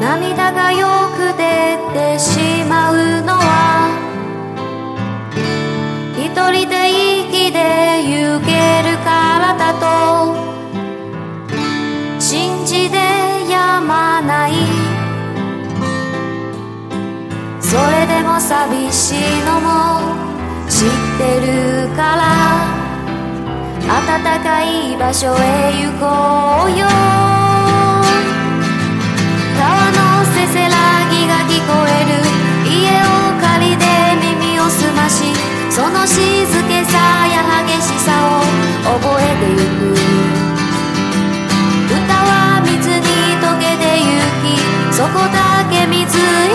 涙がよく出てしまうのは一人で息で行けるからだと信じてやまないそれでも寂しいのも知ってるから暖かい場所へ行こうよこだけ水色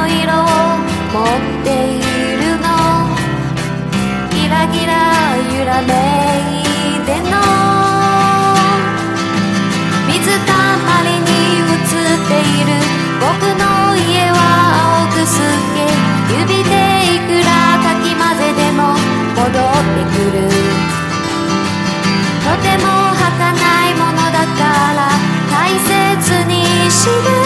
の色を持っているの。ギラギラ揺らめいての。水たまりに映っている。僕の家は青くすけ指でいくらかき混ぜでも戻ってくる。とても儚いものだから大切にしる。